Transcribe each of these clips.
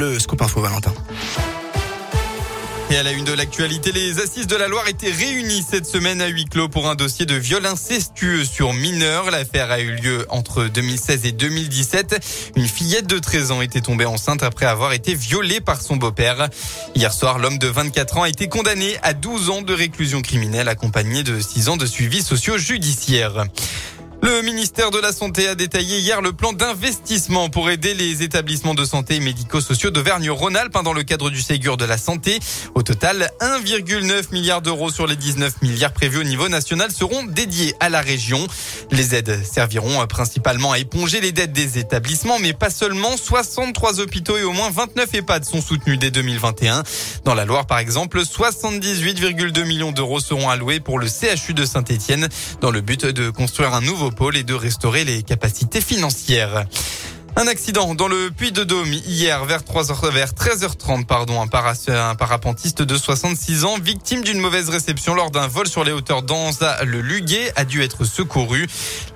le scoop info Valentin. Et à la une de l'actualité, les assises de la Loire étaient réunies cette semaine à huis clos pour un dossier de viol incestueux sur mineurs. L'affaire a eu lieu entre 2016 et 2017. Une fillette de 13 ans était tombée enceinte après avoir été violée par son beau-père. Hier soir, l'homme de 24 ans a été condamné à 12 ans de réclusion criminelle accompagné de 6 ans de suivi socio-judiciaire. Le ministère de la Santé a détaillé hier le plan d'investissement pour aider les établissements de santé médico-sociaux d'Auvergne-Rhône-Alpes dans le cadre du Ségur de la Santé. Au total, 1,9 milliard d'euros sur les 19 milliards prévus au niveau national seront dédiés à la région. Les aides serviront principalement à éponger les dettes des établissements, mais pas seulement. 63 hôpitaux et au moins 29 EHPAD sont soutenus dès 2021. Dans la Loire, par exemple, 78,2 millions d'euros seront alloués pour le CHU de Saint-Etienne dans le but de construire un nouveau et de restaurer les capacités financières. Un accident dans le Puy de Dôme hier vers 3h, vers 13h30 pardon un, un, parapentiste de 66 ans victime d'une mauvaise réception lors d'un vol sur les hauteurs d'Anza le Luguet a dû être secouru.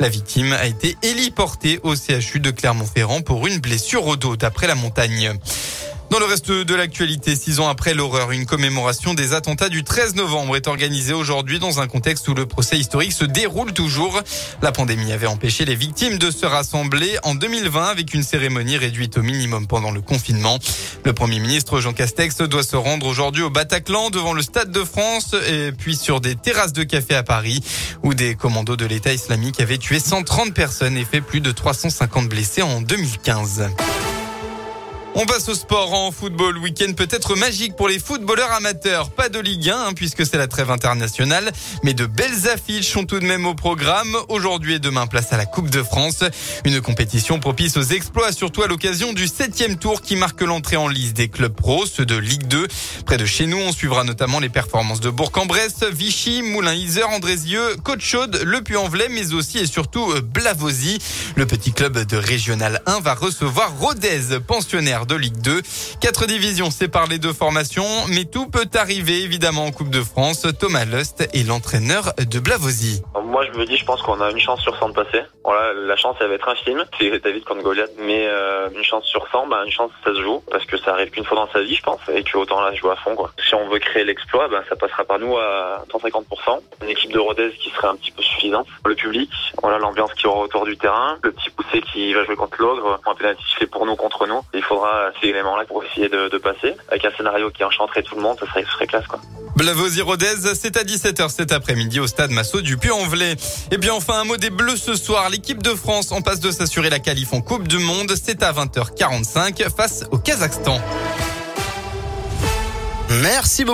La victime a été héliportée au CHU de Clermont-Ferrand pour une blessure au dos d'après la montagne. Dans le reste de l'actualité, six ans après l'horreur, une commémoration des attentats du 13 novembre est organisée aujourd'hui dans un contexte où le procès historique se déroule toujours. La pandémie avait empêché les victimes de se rassembler en 2020 avec une cérémonie réduite au minimum pendant le confinement. Le Premier ministre Jean Castex doit se rendre aujourd'hui au Bataclan devant le Stade de France et puis sur des terrasses de café à Paris où des commandos de l'État islamique avaient tué 130 personnes et fait plus de 350 blessés en 2015. On passe au sport en football. Week-end peut-être magique pour les footballeurs amateurs. Pas de Ligue 1 hein, puisque c'est la trêve internationale, mais de belles affiches sont tout de même au programme. Aujourd'hui et demain, place à la Coupe de France. Une compétition propice aux exploits, surtout à l'occasion du septième tour qui marque l'entrée en liste des clubs pros, ceux de Ligue 2. Près de chez nous, on suivra notamment les performances de Bourg-en-Bresse, Vichy, Moulin-Isère, Andrézieux, Côte-Chaude, Le Puy-en-Velay, mais aussi et surtout euh, Blavozy. Le petit club de Régional 1 va recevoir Rodez, pensionnaire de Ligue 2. Quatre divisions séparent les deux formations, mais tout peut arriver évidemment en Coupe de France. Thomas Lust est l'entraîneur de Blavozy. Moi, je me dis, je pense qu'on a une chance sur 100 de passer. Voilà, la chance, elle va être infime. C'est David contre Goliath. Mais euh, une chance sur 100, bah, une chance, ça se joue. Parce que ça arrive qu'une fois dans sa vie, je pense. Et que autant là, jouer à fond. Quoi. Si on veut créer l'exploit, bah, ça passera par nous à 150%. Une équipe de Rodez qui serait un petit peu suffisante. Le public, voilà l'ambiance qui aura autour du terrain. Le petit poussé qui va jouer contre l'ogre. Un pénalty fait pour nous contre nous. Il faudra ces éléments-là pour essayer de, de, passer. Avec un scénario qui enchanterait tout le monde, ça serait, ça serait classe. quoi. Blavozy Rodez, c'est à 17h cet après-midi au stade Massot du Puy-en-Velay. Et bien enfin un mot des Bleus ce soir. L'équipe de France en passe de s'assurer la qualif en Coupe du Monde. C'est à 20h45 face au Kazakhstan. Merci beaucoup.